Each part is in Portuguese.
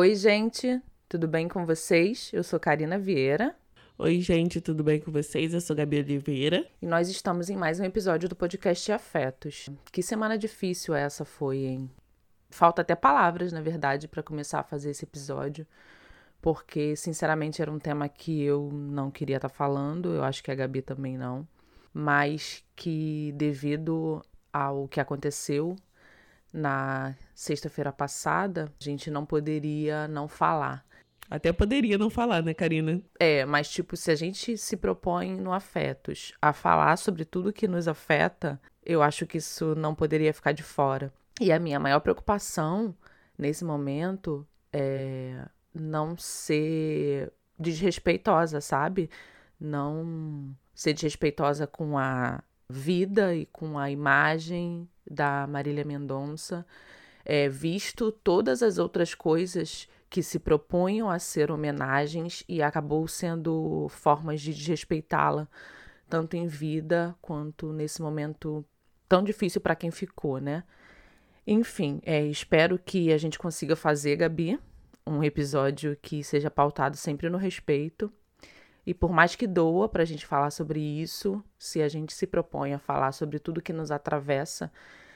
Oi, gente, tudo bem com vocês? Eu sou Karina Vieira. Oi, gente, tudo bem com vocês? Eu sou Gabi Oliveira. E nós estamos em mais um episódio do podcast Afetos. Que semana difícil essa foi, hein? Falta até palavras, na verdade, para começar a fazer esse episódio, porque, sinceramente, era um tema que eu não queria estar tá falando, eu acho que a Gabi também não, mas que, devido ao que aconteceu na sexta-feira passada, a gente não poderia não falar. Até poderia não falar, né, Karina? É, mas tipo, se a gente se propõe no Afetos a falar sobre tudo que nos afeta, eu acho que isso não poderia ficar de fora. E a minha maior preocupação nesse momento é não ser desrespeitosa, sabe? Não ser desrespeitosa com a vida e com a imagem da Marília Mendonça, é, visto todas as outras coisas que se propunham a ser homenagens e acabou sendo formas de desrespeitá-la, tanto em vida quanto nesse momento tão difícil para quem ficou, né? Enfim, é, espero que a gente consiga fazer, Gabi, um episódio que seja pautado sempre no respeito. E por mais que doa para a gente falar sobre isso, se a gente se propõe a falar sobre tudo que nos atravessa,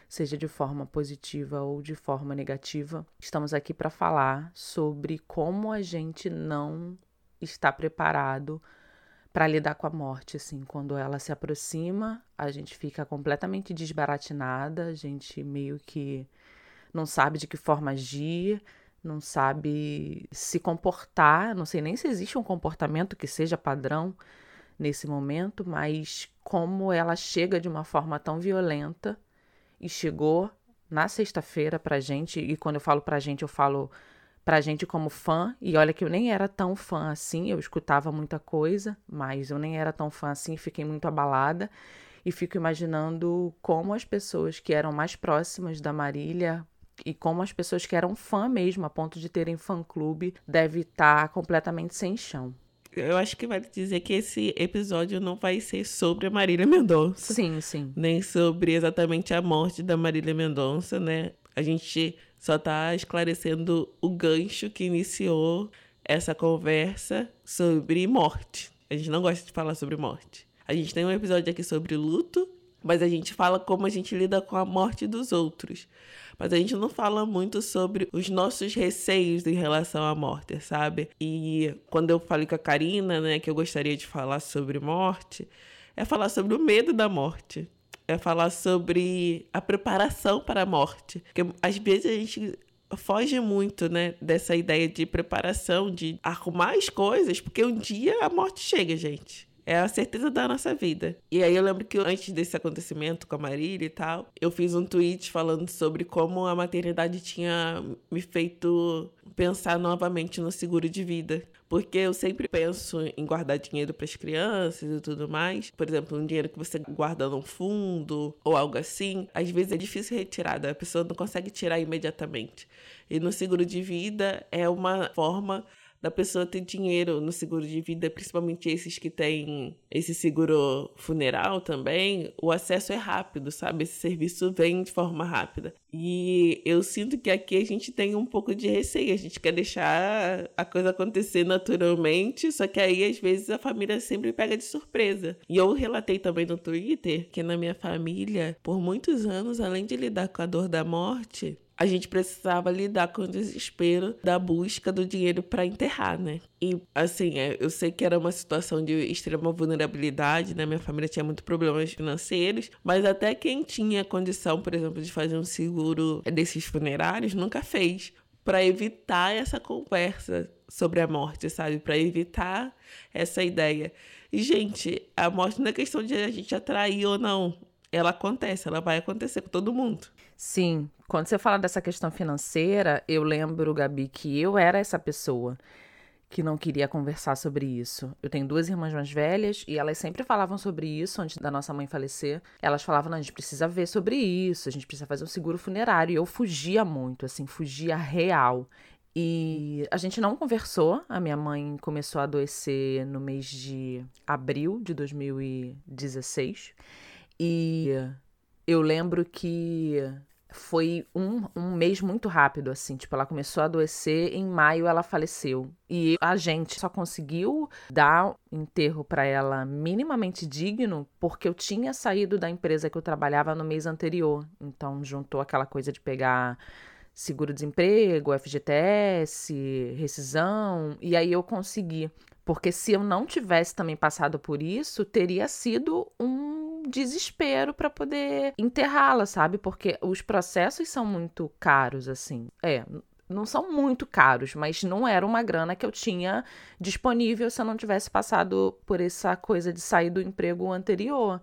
seja de forma positiva ou de forma negativa. Estamos aqui para falar sobre como a gente não está preparado para lidar com a morte, assim, quando ela se aproxima, a gente fica completamente desbaratinada, a gente meio que não sabe de que forma agir, não sabe se comportar, não sei nem se existe um comportamento que seja padrão nesse momento, mas como ela chega de uma forma tão violenta e chegou na sexta-feira pra gente, e quando eu falo pra gente, eu falo pra gente como fã, e olha que eu nem era tão fã assim, eu escutava muita coisa, mas eu nem era tão fã assim, fiquei muito abalada e fico imaginando como as pessoas que eram mais próximas da Marília e como as pessoas que eram fã mesmo, a ponto de terem fã-clube, deve estar tá completamente sem chão eu acho que vale dizer que esse episódio não vai ser sobre a Marília Mendonça. Sim, sim. Nem sobre exatamente a morte da Marília Mendonça, né? A gente só tá esclarecendo o gancho que iniciou essa conversa sobre morte. A gente não gosta de falar sobre morte. A gente tem um episódio aqui sobre luto, mas a gente fala como a gente lida com a morte dos outros mas a gente não fala muito sobre os nossos receios em relação à morte, sabe? E quando eu falei com a Karina, né, que eu gostaria de falar sobre morte, é falar sobre o medo da morte. É falar sobre a preparação para a morte. Porque às vezes a gente foge muito, né, dessa ideia de preparação, de arrumar as coisas, porque um dia a morte chega, gente. É a certeza da nossa vida. E aí eu lembro que antes desse acontecimento com a Marília e tal, eu fiz um tweet falando sobre como a maternidade tinha me feito pensar novamente no seguro de vida. Porque eu sempre penso em guardar dinheiro para as crianças e tudo mais. Por exemplo, um dinheiro que você guarda num fundo ou algo assim, às vezes é difícil retirar, a pessoa não consegue tirar imediatamente. E no seguro de vida é uma forma da pessoa ter dinheiro no seguro de vida, principalmente esses que têm esse seguro funeral também, o acesso é rápido, sabe? Esse serviço vem de forma rápida. E eu sinto que aqui a gente tem um pouco de receio, a gente quer deixar a coisa acontecer naturalmente, só que aí às vezes a família sempre pega de surpresa. E eu relatei também no Twitter que na minha família, por muitos anos, além de lidar com a dor da morte, a gente precisava lidar com o desespero da busca do dinheiro para enterrar, né? E assim, é, eu sei que era uma situação de extrema vulnerabilidade, né? Minha família tinha muitos problemas financeiros, mas até quem tinha condição, por exemplo, de fazer um seguro desses funerários nunca fez para evitar essa conversa sobre a morte, sabe? Para evitar essa ideia. E gente, a morte não é questão de a gente atrair ou não. Ela acontece, ela vai acontecer com todo mundo. Sim, quando você fala dessa questão financeira, eu lembro, Gabi, que eu era essa pessoa que não queria conversar sobre isso. Eu tenho duas irmãs mais velhas e elas sempre falavam sobre isso antes da nossa mãe falecer. Elas falavam: não, a gente precisa ver sobre isso, a gente precisa fazer um seguro funerário. E eu fugia muito, assim, fugia real. E a gente não conversou. A minha mãe começou a adoecer no mês de abril de 2016. E eu lembro que foi um, um mês muito rápido, assim. Tipo, ela começou a adoecer, em maio ela faleceu. E a gente só conseguiu dar enterro para ela minimamente digno porque eu tinha saído da empresa que eu trabalhava no mês anterior. Então, juntou aquela coisa de pegar seguro-desemprego, FGTS, rescisão, e aí eu consegui. Porque se eu não tivesse também passado por isso, teria sido um desespero para poder enterrá-la, sabe? Porque os processos são muito caros, assim. É, não são muito caros, mas não era uma grana que eu tinha disponível se eu não tivesse passado por essa coisa de sair do emprego anterior.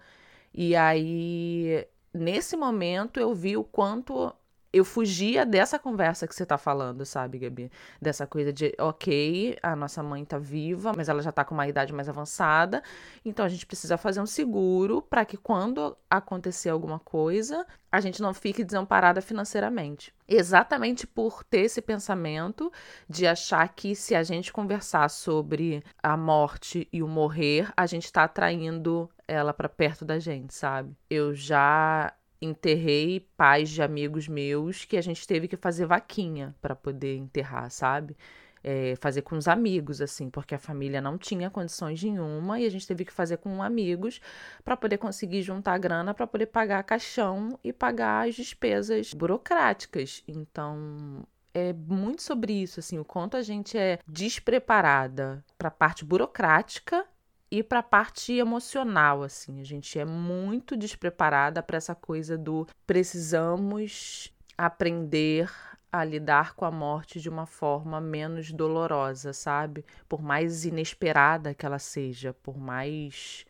E aí, nesse momento, eu vi o quanto eu fugia dessa conversa que você tá falando, sabe, Gabi? Dessa coisa de, ok, a nossa mãe tá viva, mas ela já tá com uma idade mais avançada, então a gente precisa fazer um seguro para que quando acontecer alguma coisa, a gente não fique desamparada financeiramente. Exatamente por ter esse pensamento de achar que se a gente conversar sobre a morte e o morrer, a gente tá atraindo ela para perto da gente, sabe? Eu já enterrei pais de amigos meus que a gente teve que fazer vaquinha para poder enterrar, sabe? É, fazer com os amigos, assim, porque a família não tinha condições nenhuma e a gente teve que fazer com amigos para poder conseguir juntar grana para poder pagar caixão e pagar as despesas burocráticas. Então, é muito sobre isso, assim, o quanto a gente é despreparada para a parte burocrática e para a parte emocional, assim, a gente é muito despreparada para essa coisa do precisamos aprender a lidar com a morte de uma forma menos dolorosa, sabe? Por mais inesperada que ela seja, por mais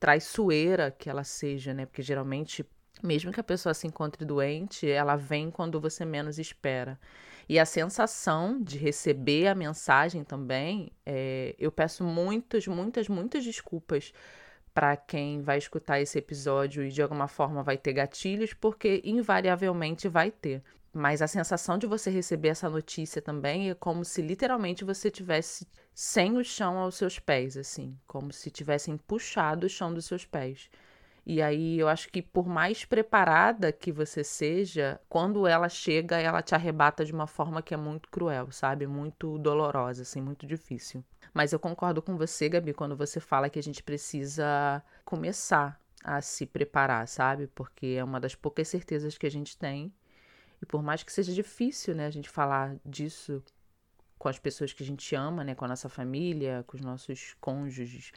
traiçoeira que ela seja, né? Porque geralmente, mesmo que a pessoa se encontre doente, ela vem quando você menos espera. E a sensação de receber a mensagem também, é, eu peço muitas, muitas, muitas desculpas para quem vai escutar esse episódio e de alguma forma vai ter gatilhos, porque invariavelmente vai ter. Mas a sensação de você receber essa notícia também é como se literalmente você tivesse sem o chão aos seus pés, assim, como se tivessem puxado o chão dos seus pés. E aí eu acho que por mais preparada que você seja, quando ela chega, ela te arrebata de uma forma que é muito cruel, sabe? Muito dolorosa, assim, muito difícil. Mas eu concordo com você, Gabi, quando você fala que a gente precisa começar a se preparar, sabe? Porque é uma das poucas certezas que a gente tem. E por mais que seja difícil, né, a gente falar disso com as pessoas que a gente ama, né, com a nossa família, com os nossos cônjuges,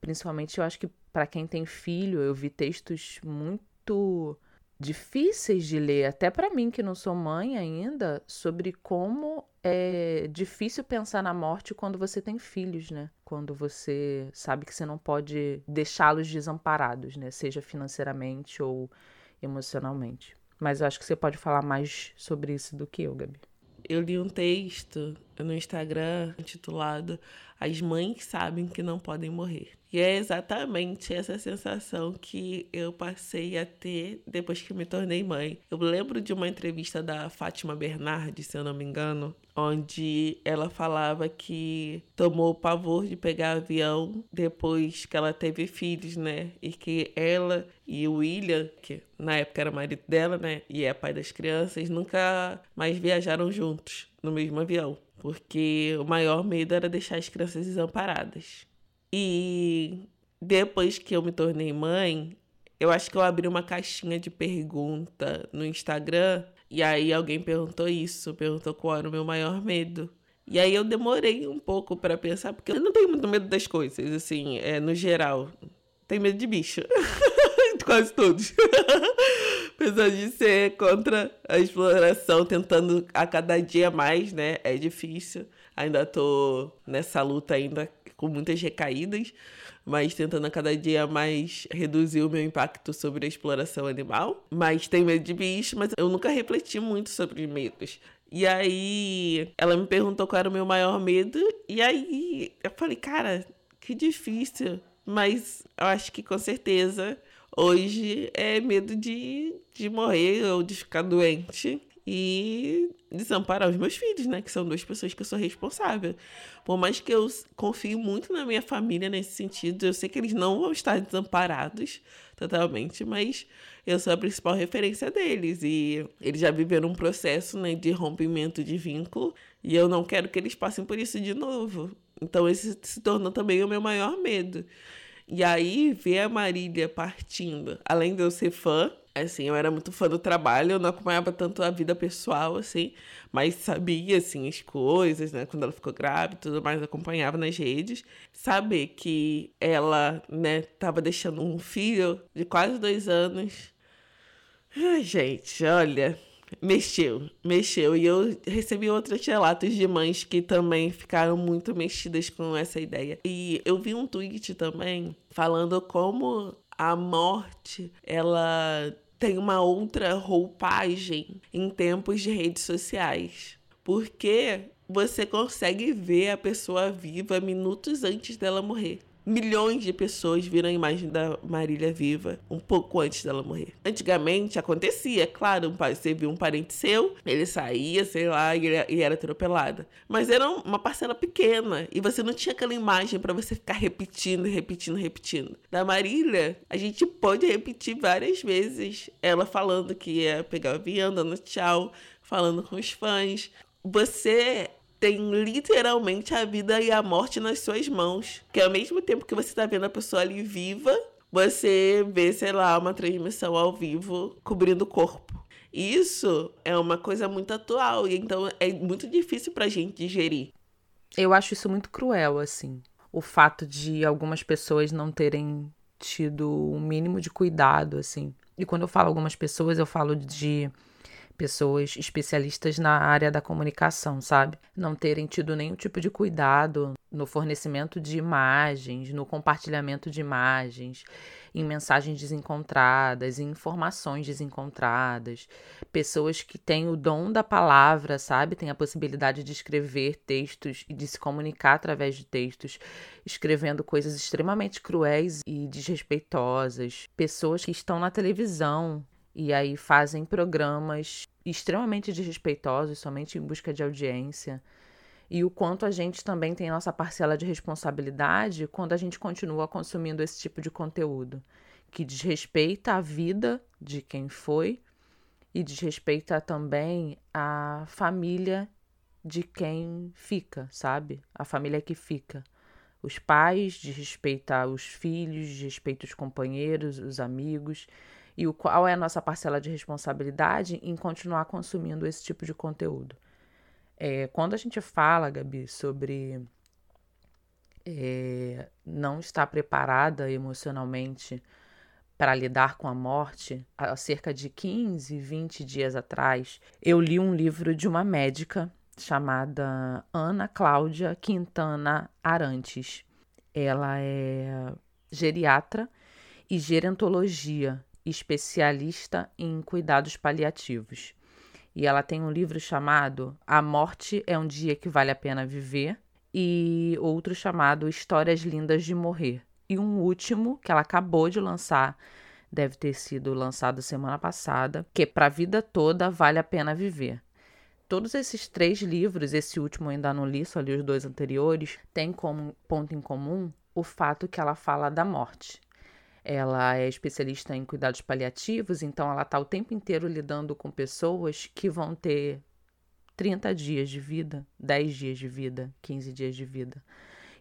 Principalmente eu acho que para quem tem filho, eu vi textos muito difíceis de ler, até para mim que não sou mãe ainda, sobre como é difícil pensar na morte quando você tem filhos, né? Quando você sabe que você não pode deixá-los desamparados, né? Seja financeiramente ou emocionalmente. Mas eu acho que você pode falar mais sobre isso do que eu, Gabi. Eu li um texto no Instagram intitulado As Mães Sabem que Não Podem Morrer. E é exatamente essa sensação que eu passei a ter depois que me tornei mãe. Eu lembro de uma entrevista da Fátima Bernardi, se eu não me engano, onde ela falava que tomou o pavor de pegar avião depois que ela teve filhos, né? E que ela e o William, que na época era marido dela, né? E é pai das crianças, nunca mais viajaram juntos no mesmo avião. Porque o maior medo era deixar as crianças desamparadas. E depois que eu me tornei mãe, eu acho que eu abri uma caixinha de pergunta no Instagram e aí alguém perguntou isso, perguntou qual era o meu maior medo. E aí eu demorei um pouco para pensar, porque eu não tenho muito medo das coisas, assim, é, no geral. Tenho medo de bicho. quase todos. Apesar de ser contra a exploração, tentando a cada dia mais, né? É difícil. Ainda tô nessa luta ainda com muitas recaídas, mas tentando a cada dia mais reduzir o meu impacto sobre a exploração animal. Mas tenho medo de bicho, mas eu nunca refleti muito sobre medos. E aí ela me perguntou qual era o meu maior medo, e aí eu falei, cara, que difícil. Mas eu acho que com certeza hoje é medo de, de morrer ou de ficar doente. E desamparar os meus filhos, né? Que são duas pessoas que eu sou responsável. Por mais que eu confio muito na minha família nesse sentido, eu sei que eles não vão estar desamparados totalmente, mas eu sou a principal referência deles. E eles já viveram um processo né, de rompimento de vínculo e eu não quero que eles passem por isso de novo. Então, esse se tornou também o meu maior medo. E aí, ver a Marília partindo, além de eu ser fã, assim, eu era muito fã do trabalho, eu não acompanhava tanto a vida pessoal, assim, mas sabia, assim, as coisas, né, quando ela ficou grávida e tudo mais, acompanhava nas redes. Saber que ela, né, tava deixando um filho de quase dois anos. Ai, gente, olha, Mexeu, mexeu. E eu recebi outros relatos de mães que também ficaram muito mexidas com essa ideia. E eu vi um tweet também falando como a morte, ela tem uma outra roupagem em tempos de redes sociais. Porque você consegue ver a pessoa viva minutos antes dela morrer milhões de pessoas viram a imagem da Marília viva um pouco antes dela morrer. Antigamente acontecia, claro, você viu um parente seu, ele saía, sei lá, e era atropelada. Mas era uma parcela pequena e você não tinha aquela imagem para você ficar repetindo, repetindo, repetindo. Da Marília, a gente pode repetir várias vezes ela falando que ia pegar o avião, dando tchau, falando com os fãs. Você tem literalmente a vida e a morte nas suas mãos. Que ao mesmo tempo que você está vendo a pessoa ali viva, você vê, sei lá, uma transmissão ao vivo cobrindo o corpo. Isso é uma coisa muito atual e então é muito difícil pra gente digerir. Eu acho isso muito cruel, assim. O fato de algumas pessoas não terem tido um mínimo de cuidado, assim. E quando eu falo algumas pessoas, eu falo de pessoas especialistas na área da comunicação, sabe? Não terem tido nenhum tipo de cuidado no fornecimento de imagens, no compartilhamento de imagens, em mensagens desencontradas, em informações desencontradas. Pessoas que têm o dom da palavra, sabe? Têm a possibilidade de escrever textos e de se comunicar através de textos, escrevendo coisas extremamente cruéis e desrespeitosas. Pessoas que estão na televisão e aí fazem programas extremamente desrespeitosos, somente em busca de audiência. E o quanto a gente também tem nossa parcela de responsabilidade quando a gente continua consumindo esse tipo de conteúdo, que desrespeita a vida de quem foi e desrespeita também a família de quem fica, sabe? A família que fica. Os pais desrespeita os filhos, desrespeita os companheiros, os amigos e o qual é a nossa parcela de responsabilidade em continuar consumindo esse tipo de conteúdo. É, quando a gente fala, Gabi, sobre é, não estar preparada emocionalmente para lidar com a morte, há cerca de 15, 20 dias atrás, eu li um livro de uma médica chamada Ana Cláudia Quintana Arantes. Ela é geriatra e gerontologia especialista em cuidados paliativos. E ela tem um livro chamado A Morte é um Dia que Vale a Pena Viver e outro chamado Histórias Lindas de Morrer. E um último que ela acabou de lançar, deve ter sido lançado semana passada, que é Para a Vida Toda Vale a Pena Viver. Todos esses três livros, esse último ainda não li, só li os dois anteriores, têm como ponto em comum o fato que ela fala da morte. Ela é especialista em cuidados paliativos, então ela está o tempo inteiro lidando com pessoas que vão ter 30 dias de vida, 10 dias de vida, 15 dias de vida.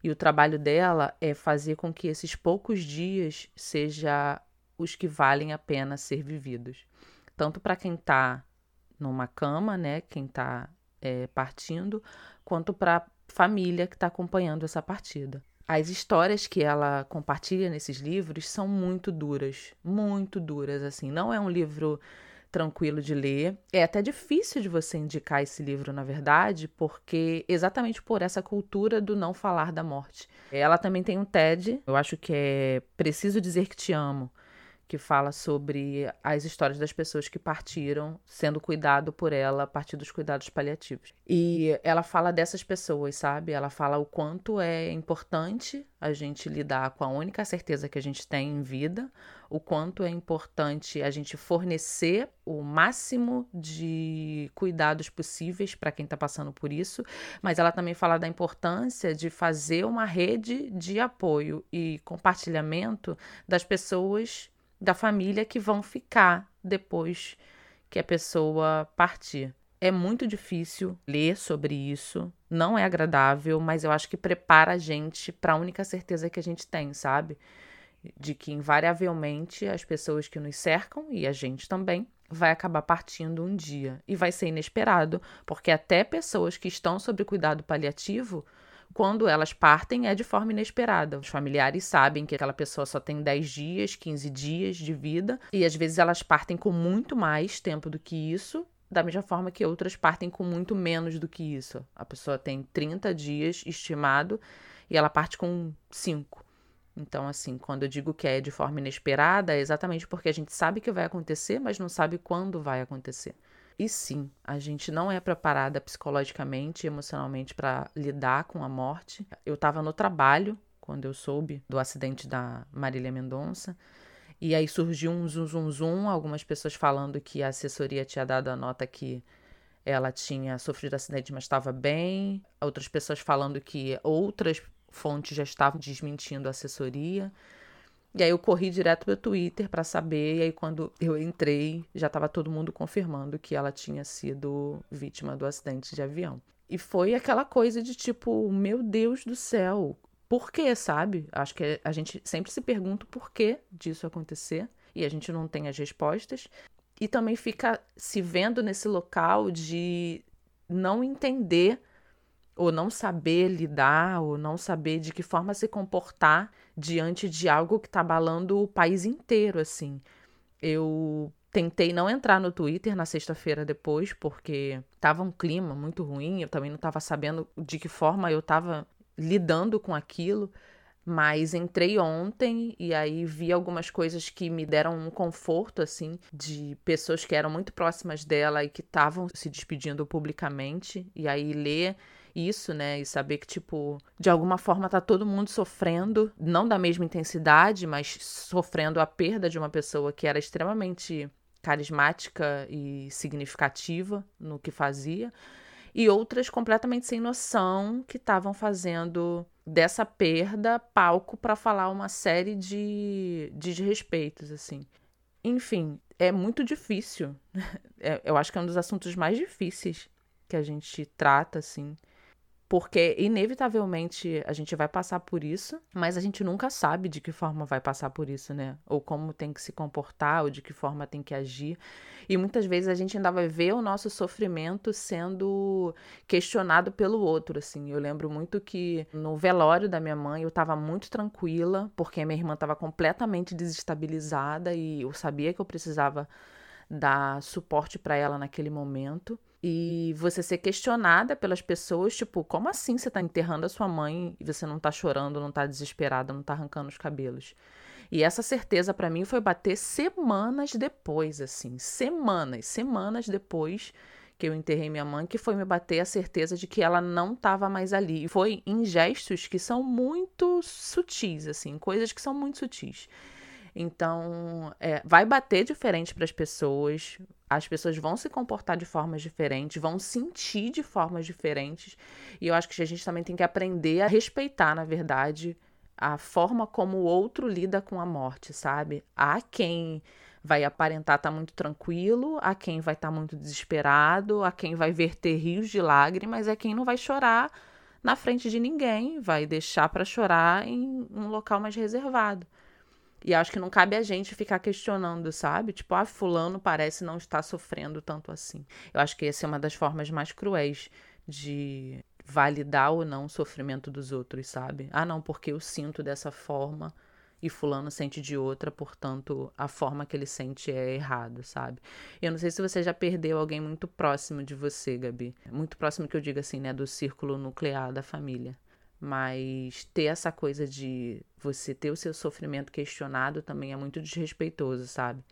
E o trabalho dela é fazer com que esses poucos dias sejam os que valem a pena ser vividos. Tanto para quem está numa cama, né, quem está é, partindo, quanto para a família que está acompanhando essa partida. As histórias que ela compartilha nesses livros são muito duras, muito duras, assim. Não é um livro tranquilo de ler. É até difícil de você indicar esse livro, na verdade, porque exatamente por essa cultura do não falar da morte. Ela também tem um TED, eu acho que é Preciso Dizer Que Te Amo, que fala sobre as histórias das pessoas que partiram, sendo cuidado por ela a partir dos cuidados paliativos. E ela fala dessas pessoas, sabe? Ela fala o quanto é importante a gente lidar com a única certeza que a gente tem em vida, o quanto é importante a gente fornecer o máximo de cuidados possíveis para quem está passando por isso, mas ela também fala da importância de fazer uma rede de apoio e compartilhamento das pessoas da família que vão ficar depois que a pessoa partir. É muito difícil ler sobre isso, não é agradável, mas eu acho que prepara a gente para a única certeza que a gente tem, sabe? De que invariavelmente as pessoas que nos cercam e a gente também vai acabar partindo um dia e vai ser inesperado, porque até pessoas que estão sob cuidado paliativo quando elas partem, é de forma inesperada. Os familiares sabem que aquela pessoa só tem 10 dias, 15 dias de vida, e às vezes elas partem com muito mais tempo do que isso, da mesma forma que outras partem com muito menos do que isso. A pessoa tem 30 dias estimado e ela parte com 5. Então, assim, quando eu digo que é de forma inesperada, é exatamente porque a gente sabe que vai acontecer, mas não sabe quando vai acontecer. E sim, a gente não é preparada psicologicamente e emocionalmente para lidar com a morte. Eu estava no trabalho quando eu soube do acidente da Marília Mendonça. E aí surgiu um zum, zum, zum, algumas pessoas falando que a assessoria tinha dado a nota que ela tinha sofrido acidente, mas estava bem. Outras pessoas falando que outras fontes já estavam desmentindo a assessoria. E aí eu corri direto pro Twitter para saber, e aí quando eu entrei, já estava todo mundo confirmando que ela tinha sido vítima do acidente de avião. E foi aquela coisa de tipo, meu Deus do céu, por quê, sabe? Acho que a gente sempre se pergunta o porquê disso acontecer e a gente não tem as respostas. E também fica se vendo nesse local de não entender ou não saber lidar, ou não saber de que forma se comportar diante de algo que está abalando o país inteiro, assim. Eu tentei não entrar no Twitter na sexta-feira depois, porque tava um clima muito ruim, eu também não estava sabendo de que forma eu estava lidando com aquilo, mas entrei ontem e aí vi algumas coisas que me deram um conforto, assim, de pessoas que eram muito próximas dela e que estavam se despedindo publicamente, e aí ler isso, né? E saber que, tipo, de alguma forma tá todo mundo sofrendo, não da mesma intensidade, mas sofrendo a perda de uma pessoa que era extremamente carismática e significativa no que fazia, e outras completamente sem noção que estavam fazendo dessa perda palco para falar uma série de, de desrespeitos, assim. Enfim, é muito difícil. É, eu acho que é um dos assuntos mais difíceis que a gente trata, assim porque inevitavelmente a gente vai passar por isso, mas a gente nunca sabe de que forma vai passar por isso, né? Ou como tem que se comportar, ou de que forma tem que agir. E muitas vezes a gente ainda vai ver o nosso sofrimento sendo questionado pelo outro, assim. Eu lembro muito que no velório da minha mãe eu estava muito tranquila, porque minha irmã estava completamente desestabilizada e eu sabia que eu precisava dar suporte para ela naquele momento e você ser questionada pelas pessoas, tipo, como assim você tá enterrando a sua mãe e você não tá chorando, não tá desesperada, não tá arrancando os cabelos? E essa certeza para mim foi bater semanas depois, assim, semanas, semanas depois que eu enterrei minha mãe, que foi me bater a certeza de que ela não estava mais ali. E foi em gestos que são muito sutis, assim, coisas que são muito sutis. Então, é, vai bater diferente para as pessoas, as pessoas vão se comportar de formas diferentes, vão sentir de formas diferentes. E eu acho que a gente também tem que aprender a respeitar, na verdade, a forma como o outro lida com a morte, sabe? Há quem vai aparentar estar tá muito tranquilo, há quem vai estar tá muito desesperado, há quem vai verter rios de lágrimas, é quem não vai chorar na frente de ninguém, vai deixar para chorar em um local mais reservado. E acho que não cabe a gente ficar questionando, sabe? Tipo, ah, fulano parece não estar sofrendo tanto assim. Eu acho que essa é uma das formas mais cruéis de validar ou não o sofrimento dos outros, sabe? Ah, não, porque eu sinto dessa forma e fulano sente de outra, portanto, a forma que ele sente é errado, sabe? Eu não sei se você já perdeu alguém muito próximo de você, Gabi. Muito próximo que eu digo assim, né, do círculo nuclear da família. Mas ter essa coisa de você ter o seu sofrimento questionado também é muito desrespeitoso, sabe?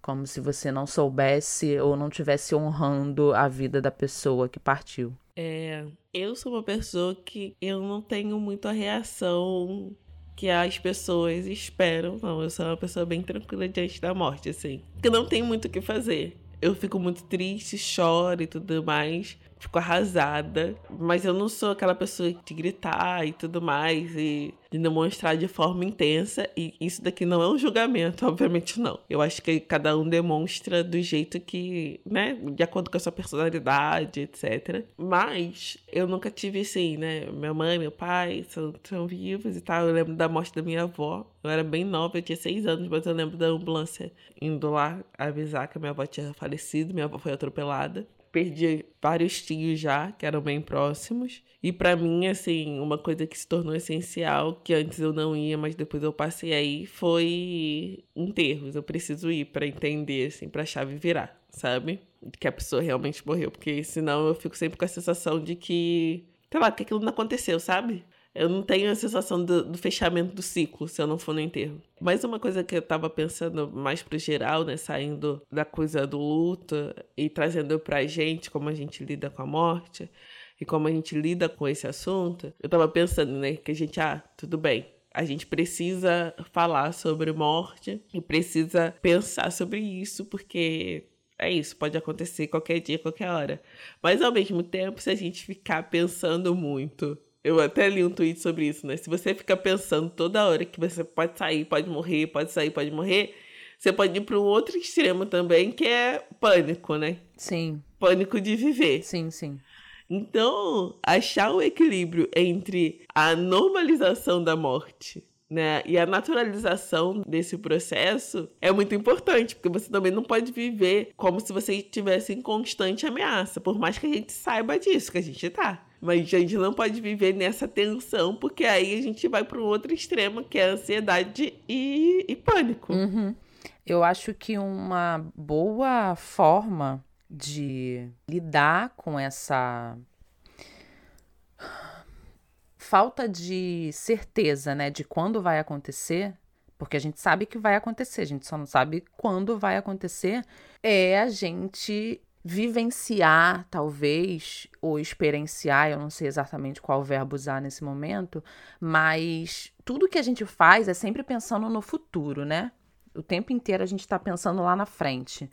Como se você não soubesse ou não tivesse honrando a vida da pessoa que partiu. É, eu sou uma pessoa que eu não tenho muito a reação que as pessoas esperam. Não, eu sou uma pessoa bem tranquila diante da morte, assim. Que não tem muito o que fazer. Eu fico muito triste, choro e tudo mais fico arrasada. Mas eu não sou aquela pessoa de gritar e tudo mais e de demonstrar de forma intensa. E isso daqui não é um julgamento, obviamente não. Eu acho que cada um demonstra do jeito que, né, de acordo com a sua personalidade, etc. Mas eu nunca tive assim, né? Minha mãe, meu pai são, são vivos e tal. Eu lembro da morte da minha avó. Eu era bem nova, eu tinha seis anos, mas eu lembro da ambulância indo lá avisar que a minha avó tinha falecido, minha avó foi atropelada perdi vários tios já, que eram bem próximos. E para mim, assim, uma coisa que se tornou essencial, que antes eu não ia, mas depois eu passei aí, foi enterros. Eu preciso ir para entender, assim, pra chave virar, sabe? Que a pessoa realmente morreu. Porque senão eu fico sempre com a sensação de que, sei lá, que aquilo não aconteceu, sabe? Eu não tenho a sensação do, do, fechamento do ciclo se eu não for no enterro. Mas uma coisa que eu tava pensando mais pro geral, né? Saindo da coisa do luto e trazendo pra gente como a gente lida com a morte e como a gente lida com esse assunto. Eu tava pensando, né? Que a gente, ah, tudo bem. A gente precisa falar sobre morte e precisa pensar sobre isso, porque é isso, pode acontecer qualquer dia, qualquer hora. Mas ao mesmo tempo, se a gente ficar pensando muito eu até li um tweet sobre isso, né? Se você fica pensando toda hora que você pode sair, pode morrer, pode sair, pode morrer, você pode ir para um outro extremo também, que é pânico, né? Sim. Pânico de viver. Sim, sim. Então, achar o equilíbrio entre a normalização da morte né? E a naturalização desse processo é muito importante, porque você também não pode viver como se você estivesse em constante ameaça, por mais que a gente saiba disso, que a gente tá. Mas a gente não pode viver nessa tensão, porque aí a gente vai para um outro extremo, que é ansiedade e, e pânico. Uhum. Eu acho que uma boa forma de lidar com essa falta de certeza, né, de quando vai acontecer, porque a gente sabe que vai acontecer, a gente só não sabe quando vai acontecer, é a gente vivenciar, talvez, ou experienciar, eu não sei exatamente qual verbo usar nesse momento, mas tudo que a gente faz é sempre pensando no futuro, né? O tempo inteiro a gente está pensando lá na frente.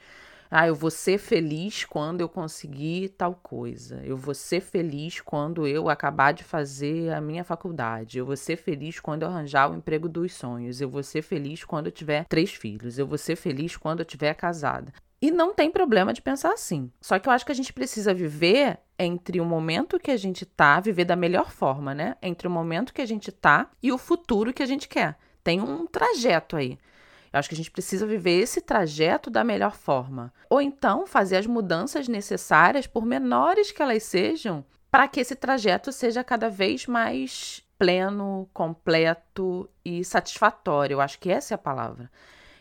Ah, eu vou ser feliz quando eu conseguir tal coisa. Eu vou ser feliz quando eu acabar de fazer a minha faculdade. Eu vou ser feliz quando eu arranjar o emprego dos sonhos. Eu vou ser feliz quando eu tiver três filhos. Eu vou ser feliz quando eu tiver casada. E não tem problema de pensar assim. Só que eu acho que a gente precisa viver entre o momento que a gente tá, viver da melhor forma, né? Entre o momento que a gente tá e o futuro que a gente quer. Tem um trajeto aí. Eu acho que a gente precisa viver esse trajeto da melhor forma. Ou então fazer as mudanças necessárias, por menores que elas sejam, para que esse trajeto seja cada vez mais pleno, completo e satisfatório. Eu acho que essa é a palavra.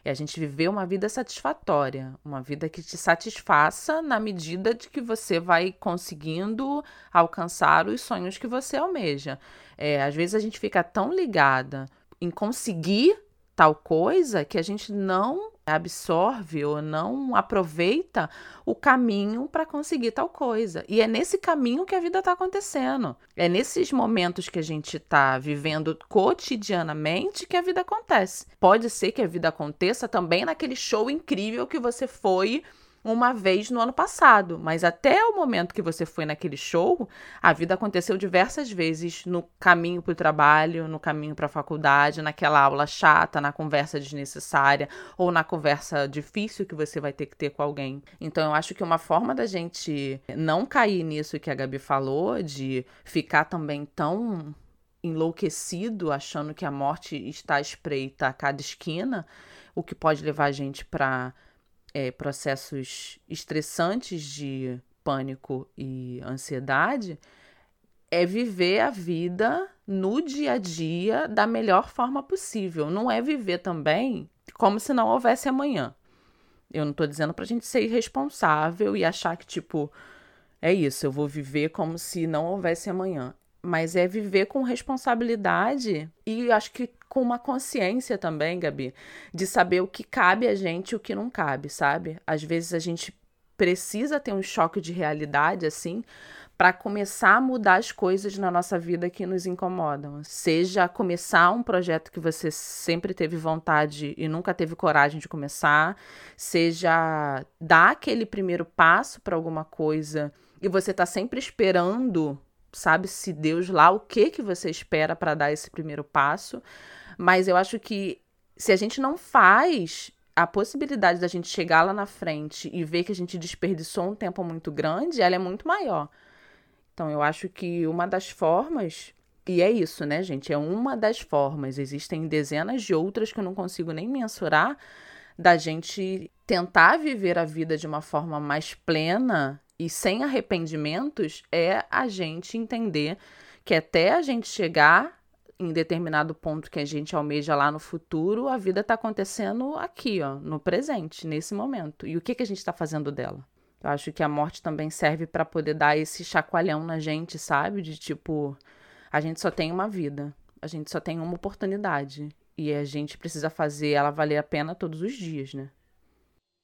É a gente viver uma vida satisfatória, uma vida que te satisfaça na medida de que você vai conseguindo alcançar os sonhos que você almeja. É, às vezes a gente fica tão ligada em conseguir tal coisa que a gente não absorve ou não aproveita o caminho para conseguir tal coisa. E é nesse caminho que a vida está acontecendo. É nesses momentos que a gente está vivendo cotidianamente que a vida acontece. Pode ser que a vida aconteça também naquele show incrível que você foi uma vez no ano passado, mas até o momento que você foi naquele show, a vida aconteceu diversas vezes no caminho para o trabalho, no caminho para a faculdade, naquela aula chata, na conversa desnecessária ou na conversa difícil que você vai ter que ter com alguém. Então eu acho que uma forma da gente não cair nisso que a Gabi falou, de ficar também tão enlouquecido achando que a morte está espreita a cada esquina, o que pode levar a gente para é, processos estressantes de pânico e ansiedade é viver a vida no dia a dia da melhor forma possível. Não é viver também como se não houvesse amanhã. Eu não estou dizendo para gente ser irresponsável e achar que, tipo, é isso, eu vou viver como se não houvesse amanhã. Mas é viver com responsabilidade e acho que com uma consciência também, Gabi, de saber o que cabe a gente e o que não cabe, sabe? Às vezes a gente precisa ter um choque de realidade assim para começar a mudar as coisas na nossa vida que nos incomodam. Seja começar um projeto que você sempre teve vontade e nunca teve coragem de começar, seja dar aquele primeiro passo para alguma coisa e você está sempre esperando sabe se Deus lá o que que você espera para dar esse primeiro passo, mas eu acho que se a gente não faz, a possibilidade da gente chegar lá na frente e ver que a gente desperdiçou um tempo muito grande, ela é muito maior. Então eu acho que uma das formas e é isso, né, gente? É uma das formas. Existem dezenas de outras que eu não consigo nem mensurar da gente tentar viver a vida de uma forma mais plena e sem arrependimentos é a gente entender que até a gente chegar em determinado ponto que a gente almeja lá no futuro, a vida está acontecendo aqui, ó, no presente, nesse momento. E o que, que a gente está fazendo dela? Eu acho que a morte também serve para poder dar esse chacoalhão na gente, sabe? De tipo, a gente só tem uma vida, a gente só tem uma oportunidade. E a gente precisa fazer ela valer a pena todos os dias, né?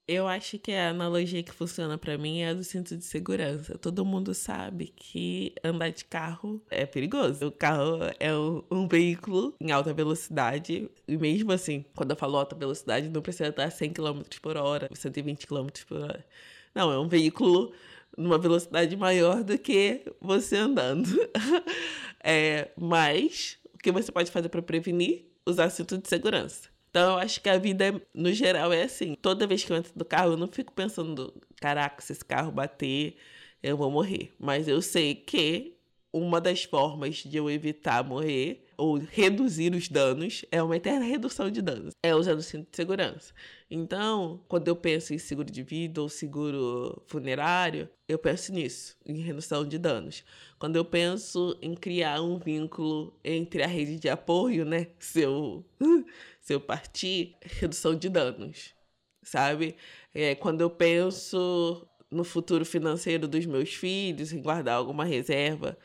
Eu acho que a analogia que funciona para mim é a do cinto de segurança. Todo mundo sabe que andar de carro é perigoso. O carro é um veículo em alta velocidade. E mesmo assim, quando eu falo alta velocidade, não precisa estar 100 km por hora, 120 km por hora. Não, é um veículo numa velocidade maior do que você andando. é, mas o que você pode fazer para prevenir? Usar cinto de segurança. Então, acho que a vida, no geral, é assim. Toda vez que eu entro do carro, eu não fico pensando, caraca, se esse carro bater, eu vou morrer. Mas eu sei que uma das formas de eu evitar morrer ou reduzir os danos é uma eterna redução de danos. É usando cinto de segurança. Então, quando eu penso em seguro de vida ou seguro funerário, eu penso nisso, em redução de danos. Quando eu penso em criar um vínculo entre a rede de apoio, né, seu se eu partir, redução de danos, sabe? É, quando eu penso no futuro financeiro dos meus filhos, em guardar alguma reserva,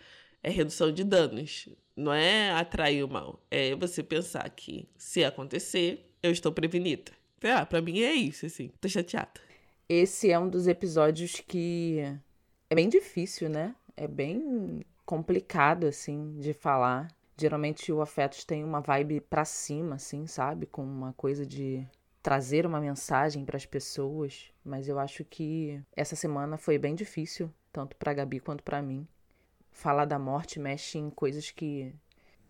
é redução de danos. Não é atrair o mal. É você pensar que se acontecer, eu estou prevenida. Ah, pra mim é isso, assim. Tô chateada. Esse é um dos episódios que é bem difícil, né? É bem complicado, assim, de falar. Geralmente o Afetos tem uma vibe pra cima, assim, sabe? Com uma coisa de trazer uma mensagem para as pessoas, mas eu acho que essa semana foi bem difícil, tanto para Gabi quanto para mim. Falar da morte mexe em coisas que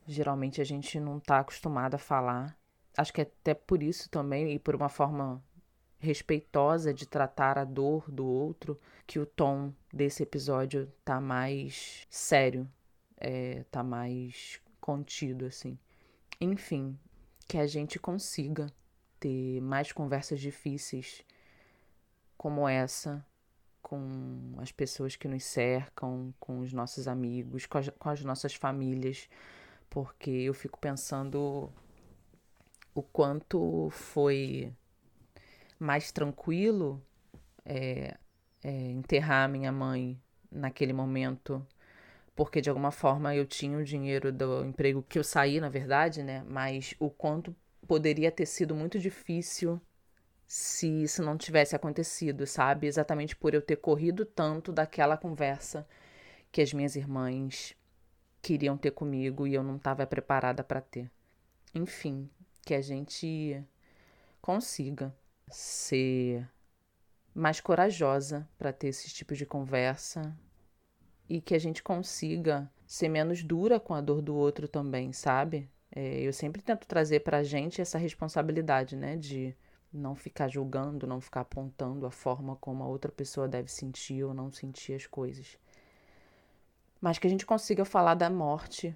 geralmente a gente não tá acostumado a falar. Acho que é até por isso também e por uma forma respeitosa de tratar a dor do outro que o tom desse episódio tá mais sério, é, tá mais contido, assim. Enfim, que a gente consiga ter mais conversas difíceis como essa com as pessoas que nos cercam, com os nossos amigos, com as, com as nossas famílias, porque eu fico pensando o quanto foi mais tranquilo é, é, enterrar minha mãe naquele momento porque de alguma forma eu tinha o dinheiro do emprego que eu saí, na verdade, né? Mas o quanto poderia ter sido muito difícil se isso não tivesse acontecido, sabe? Exatamente por eu ter corrido tanto daquela conversa que as minhas irmãs queriam ter comigo e eu não estava preparada para ter. Enfim, que a gente consiga ser mais corajosa para ter esses tipos de conversa, e que a gente consiga ser menos dura com a dor do outro também, sabe? É, eu sempre tento trazer para a gente essa responsabilidade, né? De não ficar julgando, não ficar apontando a forma como a outra pessoa deve sentir ou não sentir as coisas. Mas que a gente consiga falar da morte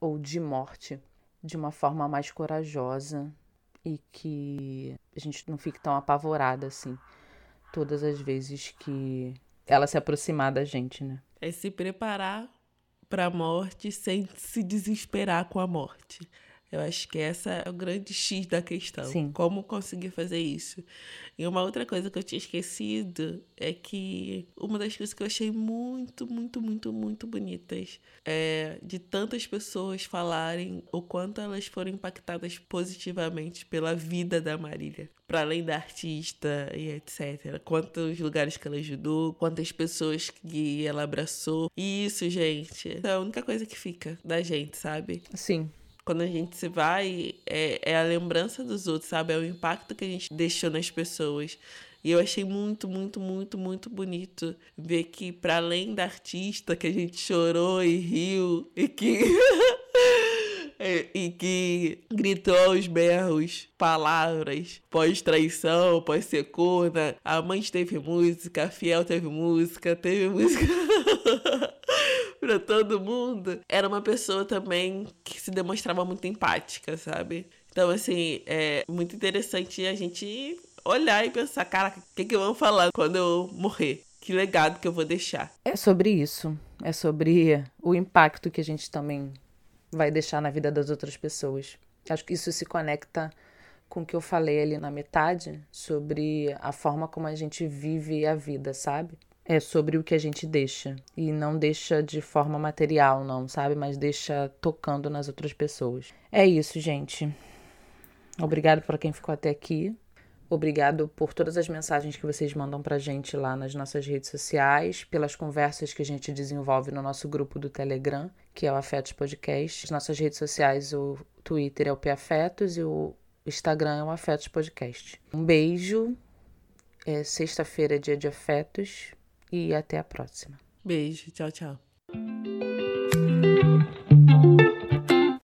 ou de morte de uma forma mais corajosa e que a gente não fique tão apavorada assim todas as vezes que ela se aproximar da gente, né? É se preparar para a morte sem se desesperar com a morte. Eu acho que essa é o grande X da questão. Sim. Como conseguir fazer isso. E uma outra coisa que eu tinha esquecido é que uma das coisas que eu achei muito, muito, muito, muito bonitas é de tantas pessoas falarem o quanto elas foram impactadas positivamente pela vida da Marília. Para além da artista e etc. Quantos lugares que ela ajudou, quantas pessoas que ela abraçou. E isso, gente, é a única coisa que fica da gente, sabe? Sim quando a gente se vai, é, é a lembrança dos outros, sabe? É o impacto que a gente deixou nas pessoas. E eu achei muito, muito, muito, muito bonito ver que, para além da artista que a gente chorou e riu e que. e que gritou aos berros palavras pós-traição, pós-secunda. A mãe teve música, a Fiel teve música, teve música. para todo mundo, era uma pessoa também que se demonstrava muito empática, sabe? Então, assim, é muito interessante a gente olhar e pensar, cara, o que, que eu vou falar quando eu morrer? Que legado que eu vou deixar? É sobre isso. É sobre o impacto que a gente também vai deixar na vida das outras pessoas. Acho que isso se conecta com o que eu falei ali na metade sobre a forma como a gente vive a vida, sabe? É sobre o que a gente deixa. E não deixa de forma material, não, sabe? Mas deixa tocando nas outras pessoas. É isso, gente. Obrigado para quem ficou até aqui. Obrigado por todas as mensagens que vocês mandam pra gente lá nas nossas redes sociais, pelas conversas que a gente desenvolve no nosso grupo do Telegram, que é o Afetos Podcast. As nossas redes sociais, o Twitter é o Afetos e o Instagram é o Afetos Podcast. Um beijo. É sexta-feira, é dia de afetos e até a próxima. Beijo, tchau, tchau.